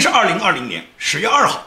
是二零二零年十月二号，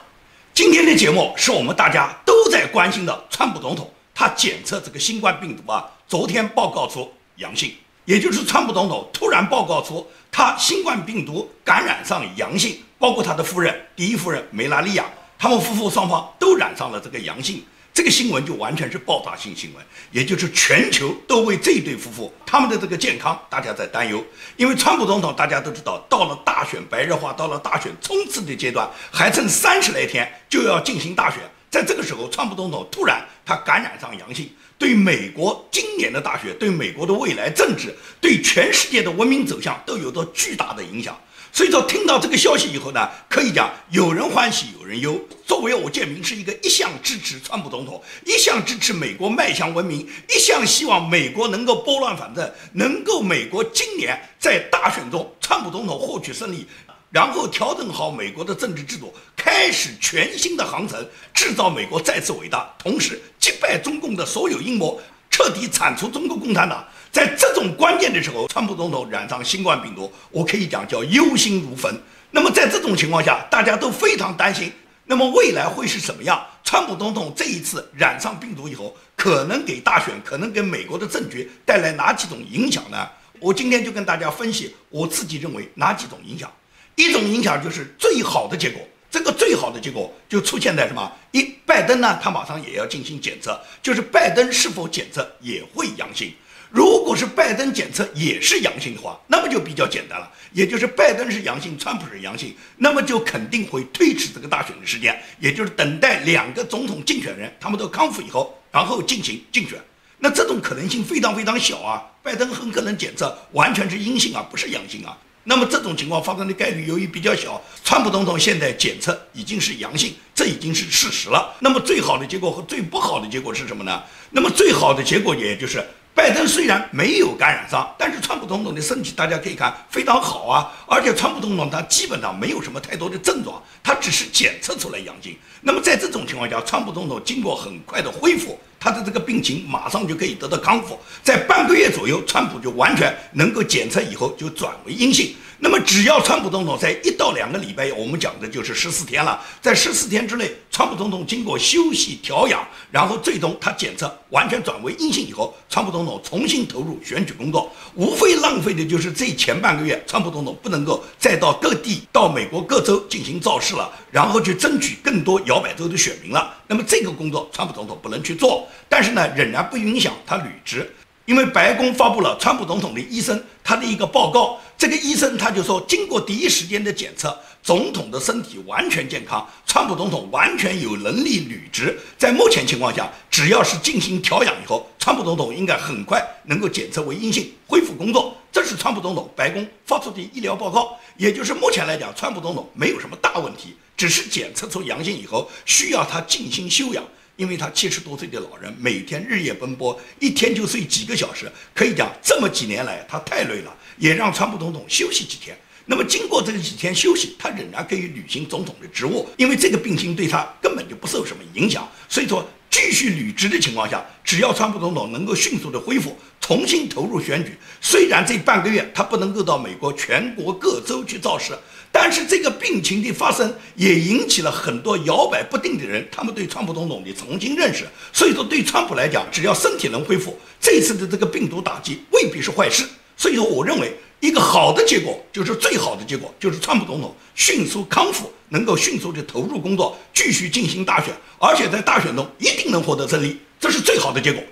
今天的节目是我们大家都在关心的，川普总统他检测这个新冠病毒啊，昨天报告出阳性，也就是川普总统突然报告出他新冠病毒感染上阳性，包括他的夫人第一夫人梅拉利亚，他们夫妇双方都染上了这个阳性。这个新闻就完全是爆炸性新闻，也就是全球都为这对夫妇他们的这个健康大家在担忧。因为川普总统大家都知道，到了大选白热化，到了大选冲刺的阶段，还剩三十来天就要进行大选。在这个时候，川普总统突然他感染上阳性，对美国今年的大选，对美国的未来政治，对全世界的文明走向都有着巨大的影响。所以说，听到这个消息以后呢，可以讲有人欢喜有人忧。作为我建明是一个一向支持川普总统，一向支持美国迈向文明，一向希望美国能够拨乱反正，能够美国今年在大选中川普总统获取胜利，然后调整好美国的政治制度，开始全新的航程，制造美国再次伟大，同时击败中共的所有阴谋，彻底铲除中国共产党。在这种关键的时候，川普总统染上新冠病毒，我可以讲叫忧心如焚。那么在这种情况下，大家都非常担心。那么未来会是什么样？川普总统这一次染上病毒以后，可能给大选，可能给美国的政局带来哪几种影响呢？我今天就跟大家分析，我自己认为哪几种影响。一种影响就是最好的结果，这个最好的结果就出现在什么？一拜登呢，他马上也要进行检测，就是拜登是否检测也会阳性。如果是拜登检测也是阳性的话，那么就比较简单了，也就是拜登是阳性，川普是阳性，那么就肯定会推迟这个大选的时间，也就是等待两个总统竞选人他们都康复以后，然后进行竞选。那这种可能性非常非常小啊，拜登很可能检测完全是阴性啊，不是阳性啊。那么这种情况发生的概率由于比较小，川普总统现在检测已经是阳性，这已经是事实了。那么最好的结果和最不好的结果是什么呢？那么最好的结果也就是。拜登虽然没有感染上，但是川普总统的身体大家可以看非常好啊，而且川普总统他基本上没有什么太多的症状，他只是检测出来阳性。那么在这种情况下，川普总统经过很快的恢复，他的这个病情马上就可以得到康复，在半个月左右，川普就完全能够检测以后就转为阴性。那么，只要川普总统在一到两个礼拜，我们讲的就是十四天了。在十四天之内，川普总统经过休息调养，然后最终他检测完全转为阴性以后，川普总统重新投入选举工作，无非浪费的就是这前半个月，川普总统不能够再到各地、到美国各州进行造势了，然后去争取更多摇摆州的选民了。那么这个工作，川普总统不能去做，但是呢，仍然不影响他履职。因为白宫发布了川普总统的医生他的一个报告，这个医生他就说，经过第一时间的检测，总统的身体完全健康，川普总统完全有能力履职。在目前情况下，只要是进行调养以后，川普总统应该很快能够检测为阴性，恢复工作。这是川普总统白宫发出的医疗报告，也就是目前来讲，川普总统没有什么大问题，只是检测出阳性以后，需要他静心休养。因为他七十多岁的老人，每天日夜奔波，一天就睡几个小时，可以讲这么几年来他太累了，也让川普总统休息几天。那么经过这几天休息，他仍然可以履行总统的职务，因为这个病情对他根本就不受什么影响。所以说，继续履职的情况下，只要川普总统能够迅速的恢复，重新投入选举，虽然这半个月他不能够到美国全国各州去造势。但是这个病情的发生也引起了很多摇摆不定的人，他们对川普总统的重新认识。所以说，对川普来讲，只要身体能恢复，这次的这个病毒打击未必是坏事。所以说，我认为一个好的结果就是最好的结果，就是川普总统迅速康复，能够迅速的投入工作，继续进行大选，而且在大选中一定能获得胜利，这是最好的结果。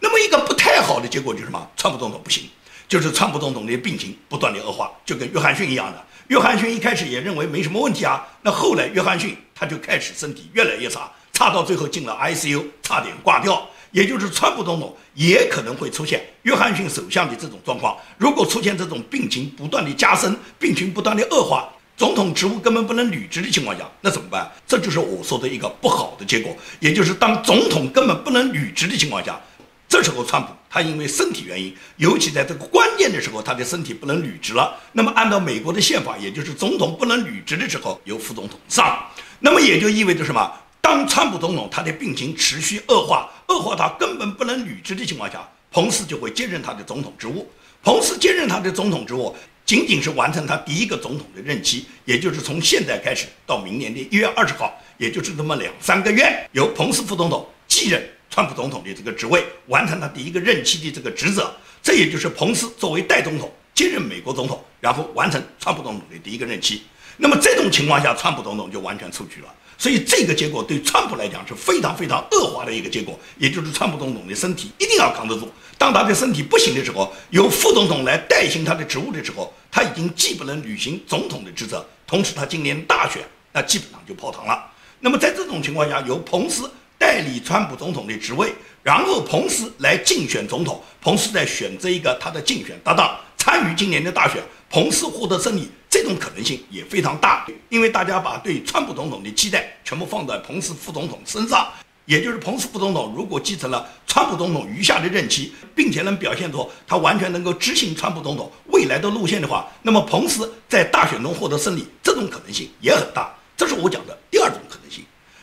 那么一个不太好的结果就是什么？川普总统不行，就是川普总统的病情不断的恶化，就跟约翰逊一样的。约翰逊一开始也认为没什么问题啊，那后来约翰逊他就开始身体越来越差，差到最后进了 ICU，差点挂掉。也就是川普总统也可能会出现约翰逊首相的这种状况。如果出现这种病情不断的加深，病情不断的恶化，总统职务根本不能履职的情况下，那怎么办？这就是我说的一个不好的结果。也就是当总统根本不能履职的情况下。这时候，川普他因为身体原因，尤其在这个关键的时候，他的身体不能履职了。那么，按照美国的宪法，也就是总统不能履职的时候，由副总统上。那么也就意味着什么？当川普总统他的病情持续恶化，恶化到根本不能履职的情况下，彭斯就会接任他的总统职务。彭斯接任他的总统职务。仅仅是完成他第一个总统的任期，也就是从现在开始到明年的一月二十号，也就是这么两三个月，由彭斯副总统继任川普总统的这个职位，完成他第一个任期的这个职责。这也就是彭斯作为代总统接任美国总统，然后完成川普总统的第一个任期。那么这种情况下，川普总统就完全出局了。所以这个结果对川普来讲是非常非常恶化的一个结果，也就是川普总统的身体一定要扛得住。当他的身体不行的时候，由副总统来代行他的职务的时候，他已经既不能履行总统的职责，同时他今年大选那基本上就泡汤了。那么在这种情况下，由彭斯代理川普总统的职位，然后彭斯来竞选总统，彭斯再选择一个他的竞选搭档参与今年的大选，彭斯获得胜利。这种可能性也非常大，因为大家把对川普总统的期待全部放在彭斯副总统身上，也就是彭斯副总统如果继承了川普总统余下的任期，并且能表现出他完全能够执行川普总统未来的路线的话，那么彭斯在大选中获得胜利，这种可能性也很大。这是我讲的第二种可能。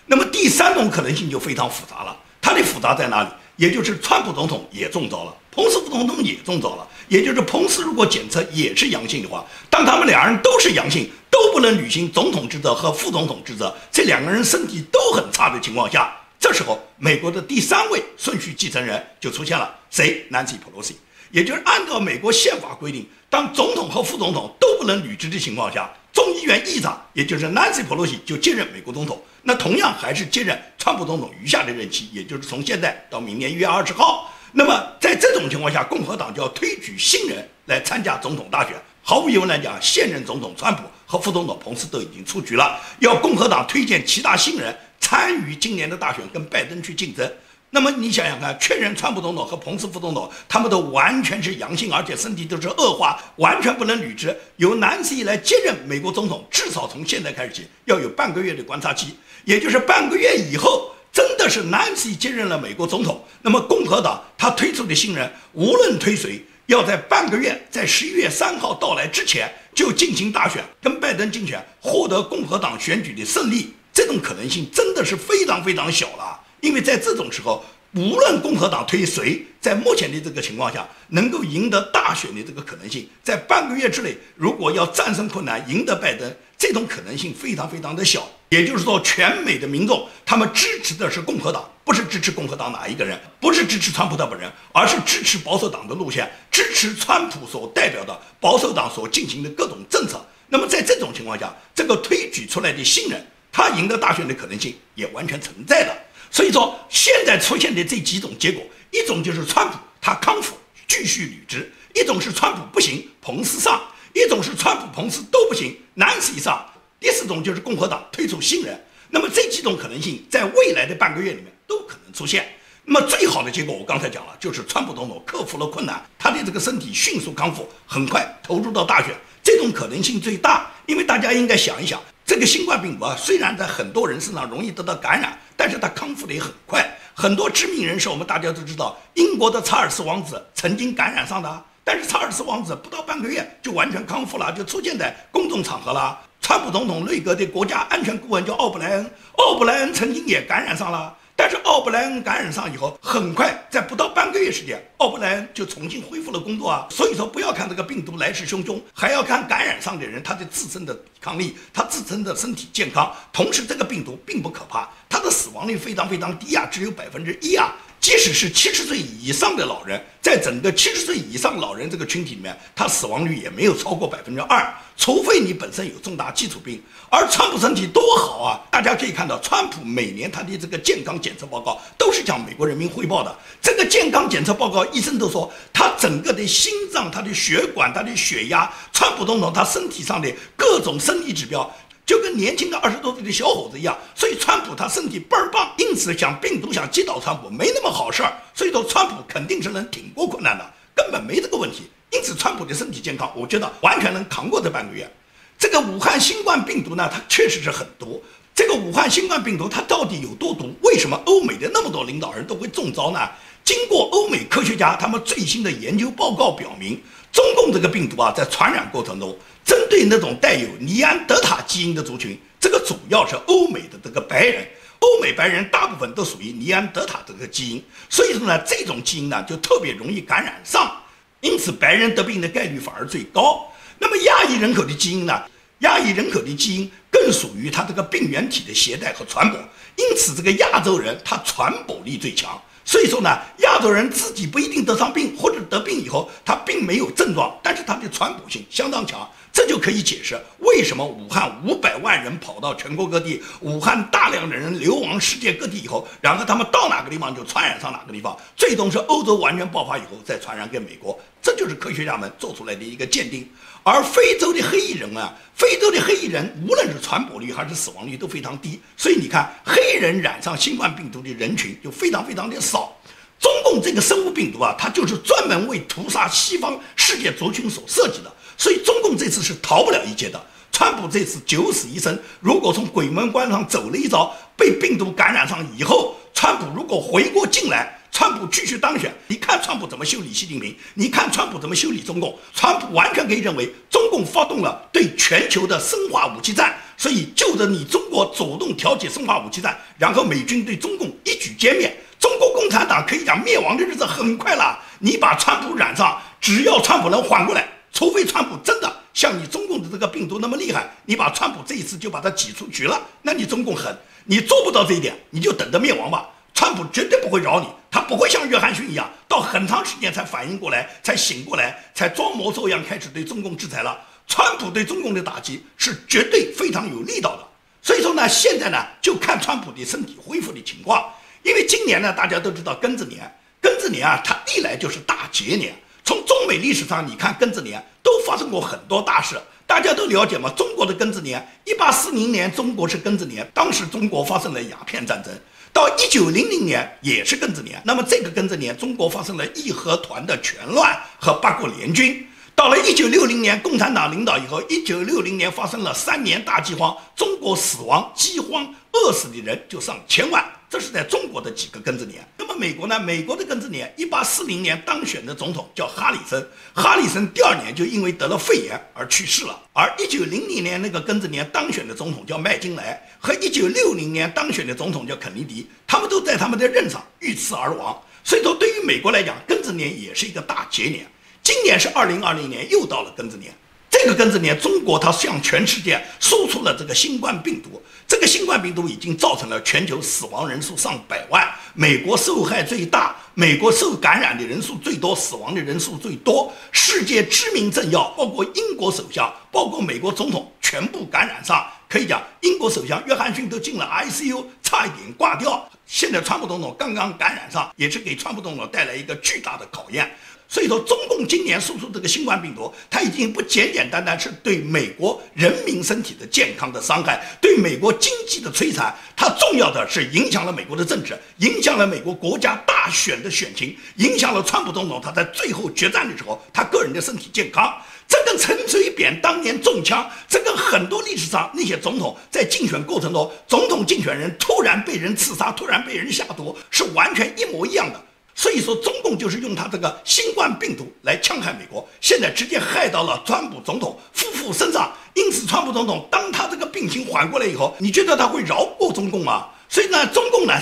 那么第三种可能性就非常复杂了，它的复杂在哪里？也就是川普总统也中招了，彭斯副总统也中招了。也就是彭斯如果检测也是阳性的话，当他们两人都是阳性，都不能履行总统职责和副总统职责，这两个人身体都很差的情况下，这时候美国的第三位顺序继承人就出现了，谁？Nancy Pelosi。也就是按照美国宪法规定，当总统和副总统都不能履职的情况下，议院议长也就是 Nancy Pelosi 就接任美国总统，那同样还是接任川普总统余下的任期，也就是从现在到明年一月二十号。那么在这种情况下，共和党就要推举新人来参加总统大选。毫无疑问来讲，现任总统川普和副总统彭斯都已经出局了，要共和党推荐其他新人参与今年的大选，跟拜登去竞争。那么你想想看，确认川普总统和彭斯副总统他们都完全是阳性，而且身体都是恶化，完全不能履职，由南希来接任美国总统，至少从现在开始起要有半个月的观察期，也就是半个月以后。真的是 Nancy 接任了美国总统，那么共和党他推出的新人，无论推谁，要在半个月，在十一月三号到来之前就进行大选，跟拜登竞选，获得共和党选举的胜利，这种可能性真的是非常非常小了，因为在这种时候。无论共和党推谁，在目前的这个情况下，能够赢得大选的这个可能性，在半个月之内，如果要战胜困难，赢得拜登，这种可能性非常非常的小。也就是说，全美的民众他们支持的是共和党，不是支持共和党哪一个人，不是支持川普的本人，而是支持保守党的路线，支持川普所代表的保守党所进行的各种政策。那么在这种情况下，这个推举出来的新人，他赢得大选的可能性也完全存在的。所以说，现在出现的这几种结果，一种就是川普他康复继续履职，一种是川普不行，彭斯上，一种是川普彭斯都不行，南斯上，第四种就是共和党推出新人。那么这几种可能性在未来的半个月里面都可能出现。那么最好的结果我刚才讲了，就是川普总统克服了困难，他的这个身体迅速康复，很快投入到大选，这种可能性最大。因为大家应该想一想。这个新冠病毒啊，虽然在很多人身上容易得到感染，但是他康复的也很快。很多知名人士，我们大家都知道，英国的查尔斯王子曾经感染上的，但是查尔斯王子不到半个月就完全康复了，就出现在公众场合了。川普总统内阁的国家安全顾问叫奥布莱恩，奥布莱恩曾经也感染上了。但是奥布莱恩感染上以后，很快在不到半个月时间，奥布莱恩就重新恢复了工作啊。所以说，不要看这个病毒来势汹汹，还要看感染上的人他的自身的抵抗力，他自身的身体健康。同时，这个病毒并不可怕，它的死亡率非常非常低啊，只有百分之一啊。即使是七十岁以上的老人，在整个七十岁以上老人这个群体里面，他死亡率也没有超过百分之二，除非你本身有重大基础病。而川普身体多好啊！大家可以看到，川普每年他的这个健康检测报告都是向美国人民汇报的。这个健康检测报告，医生都说他整个的心脏、他的血管、他的血压，川普总统他身体上的各种生理指标。就跟年轻的二十多岁的小伙子一样，所以川普他身体倍儿棒，因此想病毒想击倒川普没那么好事儿，所以说川普肯定是能挺过困难的，根本没这个问题。因此川普的身体健康，我觉得完全能扛过这半个月。这个武汉新冠病毒呢，它确实是很毒。这个武汉新冠病毒它到底有多毒？为什么欧美的那么多领导人都会中招呢？经过欧美科学家他们最新的研究报告表明，中共这个病毒啊，在传染过程中。针对那种带有尼安德塔基因的族群，这个主要是欧美的这个白人，欧美白人大部分都属于尼安德塔这个基因，所以说呢，这种基因呢就特别容易感染上，因此白人得病的概率反而最高。那么亚裔人口的基因呢？亚裔人口的基因更属于它这个病原体的携带和传播，因此这个亚洲人他传播力最强。所以说呢，亚洲人自己不一定得上病，或者得病以后他并没有症状，但是他的传播性相当强。这就可以解释为什么武汉五百万人跑到全国各地，武汉大量的人流亡世界各地以后，然后他们到哪个地方就传染上哪个地方，最终是欧洲完全爆发以后再传染给美国，这就是科学家们做出来的一个鉴定。而非洲的黑裔人啊，非洲的黑裔人无论是传播率还是死亡率都非常低，所以你看黑人染上新冠病毒的人群就非常非常的少。中共这个生物病毒啊，它就是专门为屠杀西方世界族群所设计的。所以中共这次是逃不了一劫的。川普这次九死一生，如果从鬼门关上走了一遭，被病毒感染上以后，川普如果回过劲来，川普继续当选，你看川普怎么修理习近平？你看川普怎么修理中共？川普完全可以认为中共发动了对全球的生化武器战，所以就着你中国主动挑起生化武器战，然后美军对中共一举歼灭，中国共产党可以讲灭亡的日子很快了。你把川普染上，只要川普能缓过来。除非川普真的像你中共的这个病毒那么厉害，你把川普这一次就把他挤出局了，那你中共狠，你做不到这一点，你就等着灭亡吧。川普绝对不会饶你，他不会像约翰逊一样，到很长时间才反应过来，才醒过来，才装模作样开始对中共制裁了。川普对中共的打击是绝对非常有力道的。所以说呢，现在呢就看川普的身体恢复的情况，因为今年呢大家都知道庚子年，庚子年啊，它历来就是大劫年。从中美历史上，你看庚子年都发生过很多大事，大家都了解吗？中国的庚子年，一八四零年中国是庚子年，当时中国发生了鸦片战争；到一九零零年也是庚子年，那么这个庚子年中国发生了义和团的全乱和八国联军；到了一九六零年共产党领导以后，一九六零年发生了三年大饥荒，中国死亡饥荒饿死的人就上千万。这是在中国的几个庚子年。那么美国呢？美国的庚子年，一八四零年当选的总统叫哈里森，哈里森第二年就因为得了肺炎而去世了。而一九零零年那个庚子年当选的总统叫麦金莱，和一九六零年当选的总统叫肯尼迪，他们都在他们的任上遇刺而亡。所以说，对于美国来讲，庚子年也是一个大劫年。今年是二零二零年，又到了庚子年。这个庚子年，中国它向全世界输出了这个新冠病毒。这个新冠病毒已经造成了全球死亡人数上百万，美国受害最大，美国受感染的人数最多，死亡的人数最多。世界知名政要，包括英国首相，包括美国总统，全部感染上。可以讲，英国首相约翰逊都进了 ICU，差一点挂掉。现在川普总统刚刚感染上，也是给川普总统带来一个巨大的考验。所以说，中共今年输出这个新冠病毒，它已经不简简单单是对美国人民身体的健康的伤害，对美国经济的摧残，它重要的是影响了美国的政治，影响了美国国家大选的选情，影响了川普总统他在最后决战的时候他个人的身体健康。这跟陈水扁当年中枪，这跟很多历史上那些总统在竞选过程中，总统竞选人突然被人刺杀，突然被人下毒，是完全一模一样的。所以说，中共就是用他这个新冠病毒来戕害美国，现在直接害到了川普总统夫妇身上。因此，川普总统当他这个病情缓过来以后，你觉得他会饶过中共吗？所以呢，中共呢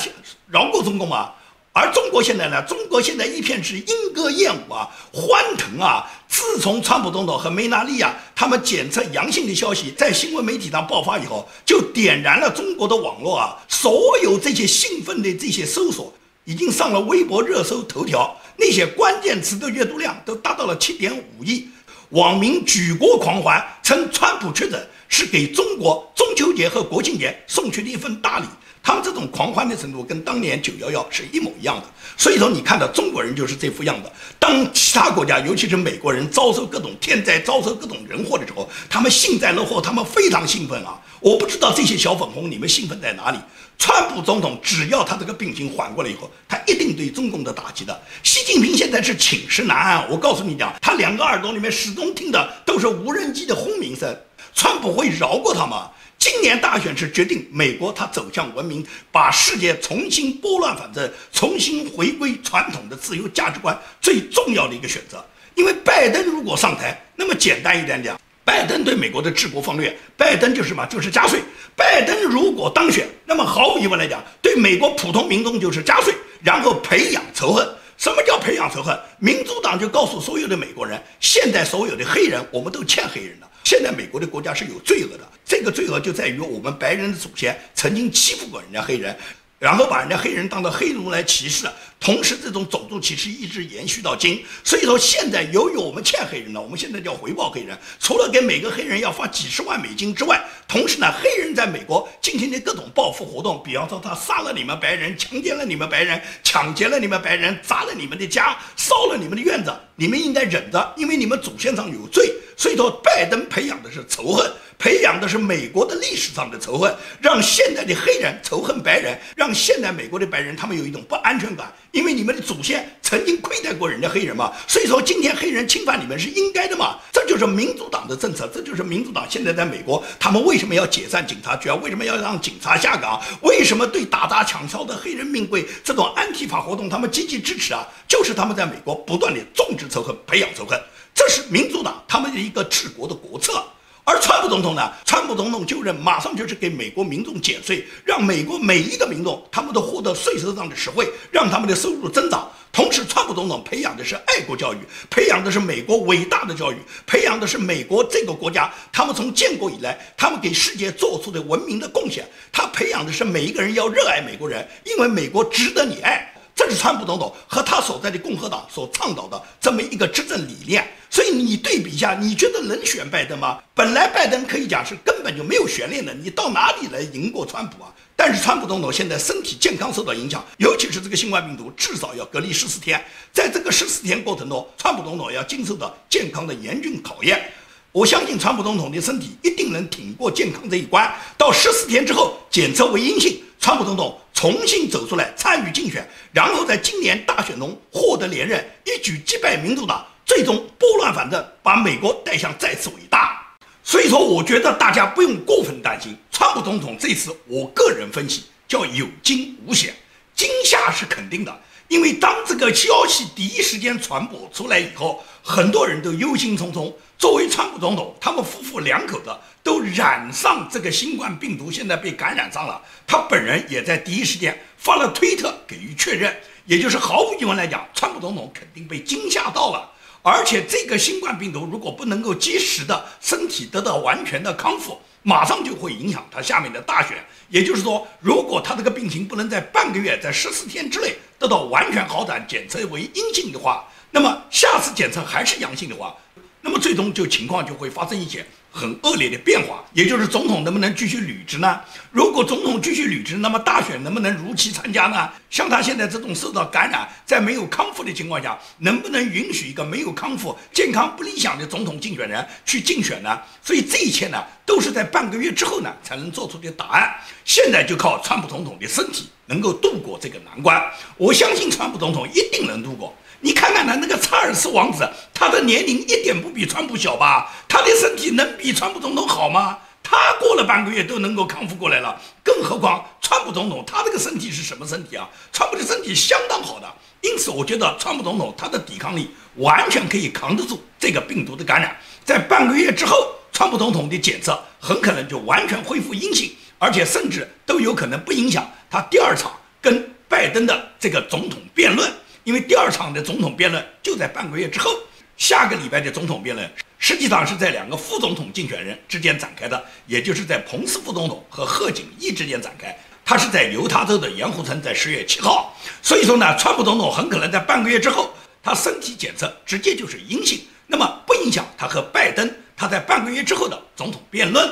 饶过中共吗？而中国现在呢，中国现在一片是莺歌燕舞啊，欢腾啊！自从川普总统和梅纳利亚他们检测阳性的消息在新闻媒体上爆发以后，就点燃了中国的网络啊，所有这些兴奋的这些搜索。已经上了微博热搜头条，那些关键词的阅读量都达到了七点五亿，网民举国狂欢，称川普确诊是给中国中秋节和国庆节送去的一份大礼。他们这种狂欢的程度跟当年九幺幺是一模一样的。所以说，你看到中国人就是这副样子。当其他国家，尤其是美国人遭受各种天灾、遭受各种人祸的时候，他们幸灾乐祸，他们非常兴奋啊！我不知道这些小粉红你们兴奋在哪里？川普总统只要他这个病情缓过来以后，他一定对中共的打击的。习近平现在是寝食难安，我告诉你讲，他两个耳朵里面始终听的都是无人机的轰鸣声。川普会饶过他吗？今年大选是决定美国它走向文明，把世界重新拨乱反正，重新回归传统的自由价值观最重要的一个选择。因为拜登如果上台，那么简单一点讲。拜登对美国的治国方略，拜登就是什么？就是加税。拜登如果当选，那么毫无疑问来讲，对美国普通民众就是加税，然后培养仇恨。什么叫培养仇恨？民主党就告诉所有的美国人，现在所有的黑人，我们都欠黑人的。现在美国的国家是有罪恶的，这个罪恶就在于我们白人的祖先曾经欺负过人家黑人。然后把人家黑人当做黑奴来歧视，同时这种种族歧视一直延续到今。所以说现在由于我们欠黑人了，我们现在就要回报黑人，除了给每个黑人要发几十万美金之外，同时呢，黑人在美国进行的各种报复活动，比方说他杀了你们白人，强奸了你们白人，抢劫了你们白人，砸了你们的家，烧了你们的院子，你们应该忍着，因为你们祖先上有罪。所以说，拜登培养的是仇恨。培养的是美国的历史上的仇恨，让现在的黑人仇恨白人，让现在美国的白人他们有一种不安全感，因为你们的祖先曾经亏待过人家黑人嘛，所以说今天黑人侵犯你们是应该的嘛，这就是民主党的政策，这就是民主党现在在美国他们为什么要解散警察局啊？为什么要让警察下岗？为什么对打砸抢烧的黑人命贵这种安提法活动他们积极支持啊？就是他们在美国不断的种植仇恨，培养仇恨，这是民主党他们的一个治国的国策。而川普总统呢？川普总统就任，马上就是给美国民众减税，让美国每一个民众他们都获得税收上的实惠，让他们的收入增长。同时，川普总统培养的是爱国教育，培养的是美国伟大的教育，培养的是美国这个国家他们从建国以来他们给世界做出的文明的贡献。他培养的是每一个人要热爱美国人，因为美国值得你爱。这是川普总统和他所在的共和党所倡导的这么一个执政理念，所以你对比一下，你觉得能选拜登吗？本来拜登可以讲是根本就没有悬念的，你到哪里来赢过川普啊？但是川普总统现在身体健康受到影响，尤其是这个新冠病毒，至少要隔离十四天，在这个十四天过程中，川普总统要经受到健康的严峻考验。我相信川普总统的身体一定能挺过健康这一关，到十四天之后检测为阴性，川普总统。重新走出来参与竞选，然后在今年大选中获得连任，一举击败民主党，最终拨乱反正，把美国带向再次伟大。所以说，我觉得大家不用过分担心，川普总统这次，我个人分析叫有惊无险，惊吓是肯定的。因为当这个消息第一时间传播出来以后，很多人都忧心忡忡。作为川普总统，他们夫妇两口子都染上这个新冠病毒，现在被感染上了。他本人也在第一时间发了推特给予确认，也就是毫无疑问来讲，川普总统肯定被惊吓到了。而且这个新冠病毒如果不能够及时的身体得到完全的康复，马上就会影响他下面的大选。也就是说，如果他这个病情不能在半个月、在十四天之内得到完全好转，检测为阴性的话，那么下次检测还是阳性的话，那么最终就情况就会发生一些。很恶劣的变化，也就是总统能不能继续履职呢？如果总统继续履职，那么大选能不能如期参加呢？像他现在这种受到感染，在没有康复的情况下，能不能允许一个没有康复、健康不理想的总统竞选人去竞选呢？所以这一切呢，都是在半个月之后呢才能做出的答案。现在就靠川普总统的身体能够度过这个难关，我相信川普总统一定能度过。你看看他那个查尔斯王子，他的年龄一点不比川普小吧？他的身体能比川普总统好吗？他过了半个月都能够康复过来了，更何况川普总统，他这个身体是什么身体啊？川普的身体相当好的，因此我觉得川普总统他的抵抗力完全可以扛得住这个病毒的感染。在半个月之后，川普总统的检测很可能就完全恢复阴性，而且甚至都有可能不影响他第二场跟拜登的这个总统辩论。因为第二场的总统辩论就在半个月之后，下个礼拜的总统辩论实际上是在两个副总统竞选人之间展开的，也就是在彭斯副总统和贺锦丽之间展开。他是在犹他州的盐湖城，在十月七号。所以说呢，川普总统很可能在半个月之后，他身体检测直接就是阴性，那么不影响他和拜登他在半个月之后的总统辩论。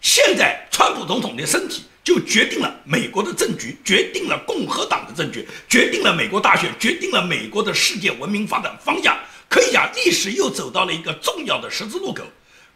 现在川普总统的身体。就决定了美国的政局，决定了共和党的政局，决定了美国大选，决定了美国的世界文明发展方向。可以讲，历史又走到了一个重要的十字路口。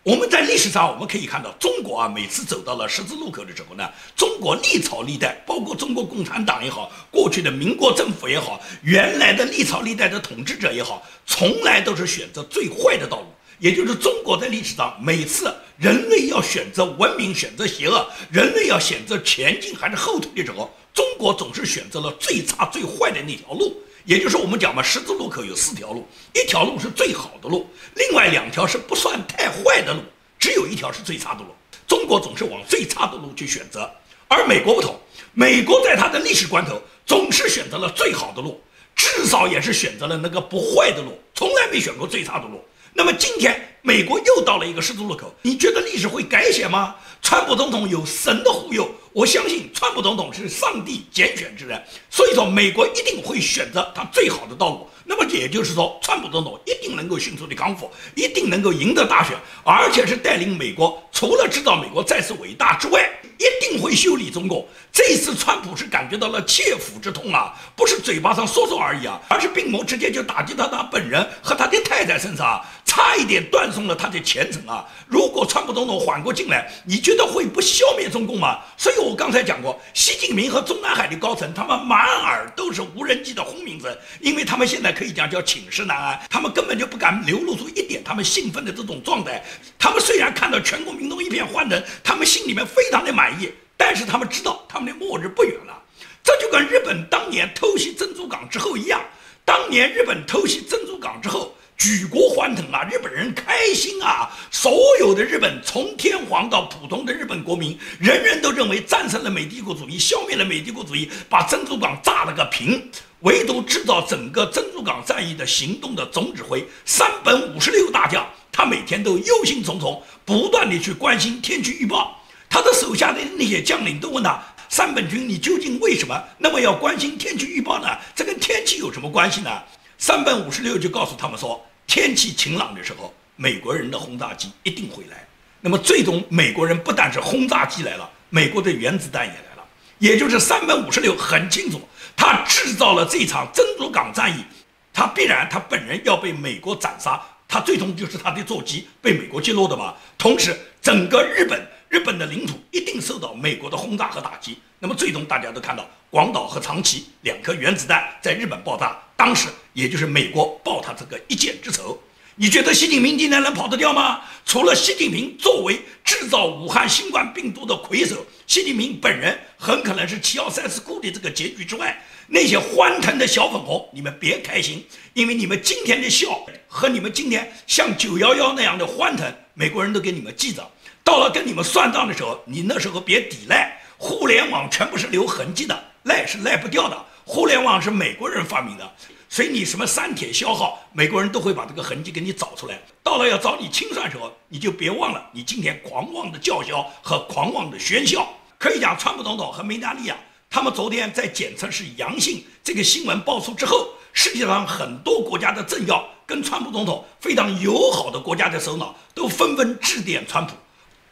我们在历史上，我们可以看到，中国啊，每次走到了十字路口的时候呢，中国历朝历代，包括中国共产党也好，过去的民国政府也好，原来的历朝历代的统治者也好，从来都是选择最坏的道路。也就是中国在历史上每次人类要选择文明、选择邪恶，人类要选择前进还是后退的时候，中国总是选择了最差、最坏的那条路。也就是我们讲嘛，十字路口有四条路，一条路是最好的路，另外两条是不算太坏的路，只有一条是最差的路。中国总是往最差的路去选择，而美国不同，美国在它的历史关头总是选择了最好的路。至少也是选择了那个不坏的路，从来没选过最差的路。那么今天美国又到了一个十字路口，你觉得历史会改写吗？川普总统有神的护佑，我相信川普总统是上帝拣选之人，所以说美国一定会选择他最好的道路。那么也就是说，川普总统一定能够迅速的康复，一定能够赢得大选，而且是带领美国，除了制造美国再次伟大之外，一定会修理中共。这次川普是感觉到了切肤之痛啊，不是嘴巴上说说而已啊，而是病魔直接就打击到他本人和他的太太身上，差一点断送了他的前程啊。如果川普总统缓过劲来，你觉得会不消灭中共吗？所以我刚才讲过，习近平和中南海的高层，他们满耳都是无人机的轰鸣声，因为他们现在。可以讲叫寝食难安，他们根本就不敢流露出一点他们兴奋的这种状态。他们虽然看到全国民众一片欢腾，他们心里面非常的满意，但是他们知道他们的末日不远了。这就跟日本当年偷袭珍珠港之后一样，当年日本偷袭珍珠港之后。举国欢腾啊，日本人开心啊！所有的日本，从天皇到普通的日本国民，人人都认为战胜了美帝国主义，消灭了美帝国主义，把珍珠港炸了个平。唯独制造整个珍珠港战役的行动的总指挥山本五十六大将，他每天都忧心忡忡，不断地去关心天气预报。他的手下的那些将领都问他：山本君，你究竟为什么那么要关心天气预报呢？这跟天气有什么关系呢？三本五十六就告诉他们说，天气晴朗的时候，美国人的轰炸机一定会来。那么最终，美国人不但是轰炸机来了，美国的原子弹也来了。也就是三本五十六很清楚，他制造了这场珍珠港战役，他必然他本人要被美国斩杀，他最终就是他的座机被美国击落的嘛。同时，整个日本。日本的领土一定受到美国的轰炸和打击。那么最终大家都看到广岛和长崎两颗原子弹在日本爆炸，当时也就是美国报他这个一箭之仇。你觉得习近平今天能跑得掉吗？除了习近平作为制造武汉新冠病毒的魁首，习近平本人很可能是七幺三四库的这个结局之外，那些欢腾的小粉红，你们别开心，因为你们今天的笑和你们今天像九幺幺那样的欢腾，美国人都给你们记着。到了跟你们算账的时候，你那时候别抵赖。互联网全部是留痕迹的，赖是赖不掉的。互联网是美国人发明的，随你什么删帖消耗，美国人都会把这个痕迹给你找出来。到了要找你清算时候，你就别忘了你今天狂妄的叫嚣和狂妄的喧嚣。可以讲，川普总统和梅达利亚他们昨天在检测是阳性这个新闻爆出之后，世界上很多国家的政要跟川普总统非常友好的国家的首脑都纷纷致电川普。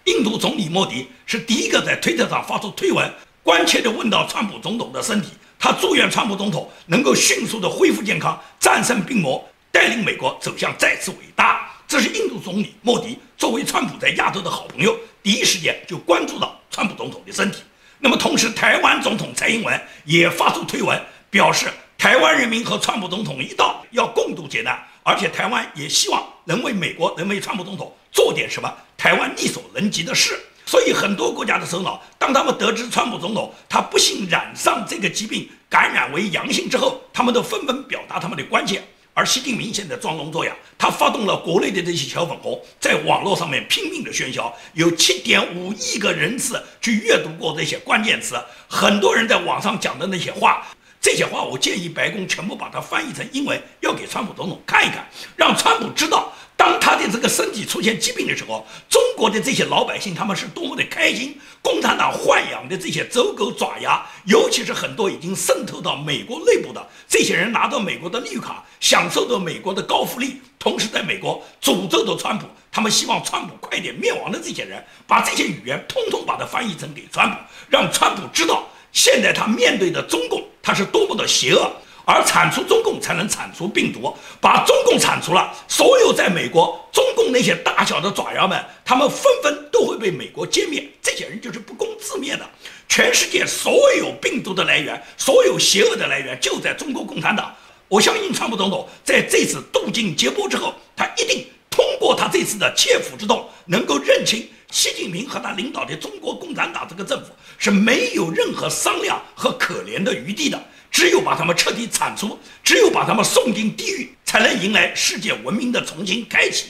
印度总理莫迪是第一个在推特上发出推文，关切地问到川普总统的身体。他祝愿川普总统能够迅速地恢复健康，战胜病魔，带领美国走向再次伟大。这是印度总理莫迪作为川普在亚洲的好朋友，第一时间就关注到川普总统的身体。那么，同时台湾总统蔡英文也发出推文，表示台湾人民和川普总统一道，要共度劫难，而且台湾也希望能为美国，能为川普总统做点什么。台湾力所能及的事，所以很多国家的首脑，当他们得知川普总统他不幸染上这个疾病，感染为阳性之后，他们都纷纷表达他们的关切。而习近平现在装聋作哑，他发动了国内的这些小粉红，在网络上面拼命的喧嚣，有七点五亿个人次去阅读过这些关键词，很多人在网上讲的那些话，这些话我建议白宫全部把它翻译成英文，要给川普总统看一看，让川普知道。当他的这个身体出现疾病的时候，中国的这些老百姓他们是多么的开心。共产党豢养的这些走狗爪牙，尤其是很多已经渗透到美国内部的这些人，拿到美国的绿卡，享受着美国的高福利，同时在美国诅咒着川普。他们希望川普快点灭亡的这些人，把这些语言通通把它翻译成给川普，让川普知道现在他面对的中共他是多么的邪恶。而铲除中共才能铲除病毒，把中共铲除了，所有在美国中共那些大小的爪牙们，他们纷纷都会被美国歼灭。这些人就是不攻自灭的。全世界所有病毒的来源，所有邪恶的来源就在中国共产党。我相信川普总统在这次渡尽劫波之后，他一定通过他这次的切腹之痛，能够认清习近平和他领导的中国共产党这个政府是没有任何商量和可怜的余地的。只有把他们彻底铲除，只有把他们送进地狱，才能迎来世界文明的重新开启。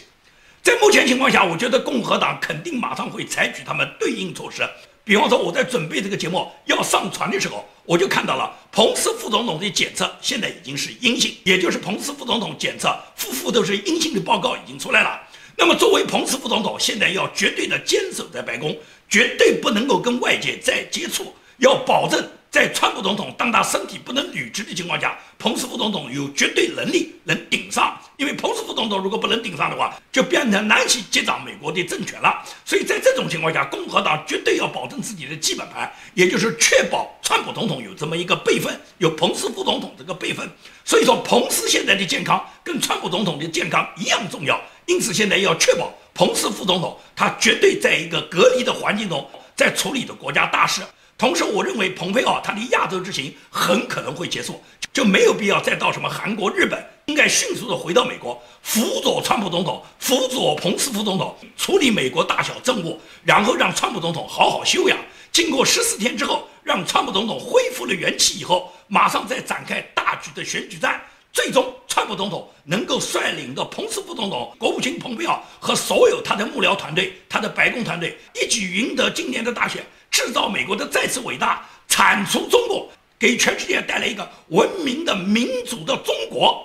在目前情况下，我觉得共和党肯定马上会采取他们对应措施，比方说我在准备这个节目要上传的时候，我就看到了彭斯副总统的检测现在已经是阴性，也就是彭斯副总统检测夫妇都是阴性的报告已经出来了。那么作为彭斯副总统，现在要绝对的坚守在白宫，绝对不能够跟外界再接触，要保证。在川普总统当他身体不能履职的情况下，彭斯副总统有绝对能力能顶上。因为彭斯副总统如果不能顶上的话，就变成南希接掌美国的政权了。所以在这种情况下，共和党绝对要保证自己的基本盘，也就是确保川普总统有这么一个备份，有彭斯副总统这个备份。所以说，彭斯现在的健康跟川普总统的健康一样重要。因此，现在要确保彭斯副总统他绝对在一个隔离的环境中，在处理的国家大事。同时，我认为蓬佩奥他的亚洲之行很可能会结束，就没有必要再到什么韩国、日本，应该迅速的回到美国，辅佐川普总统，辅佐彭斯副总统处理美国大小政务，然后让川普总统好好休养。经过十四天之后，让川普总统恢复了元气以后，马上再展开大局的选举战，最终川普总统能够率领的彭斯副总统、国务卿蓬佩奥和所有他的幕僚团队、他的白宫团队一举赢得今年的大选。制造美国的再次伟大，铲除中国，给全世界带来一个文明的民主的中国。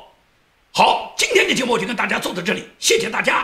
好，今天的节目就跟大家做到这里，谢谢大家。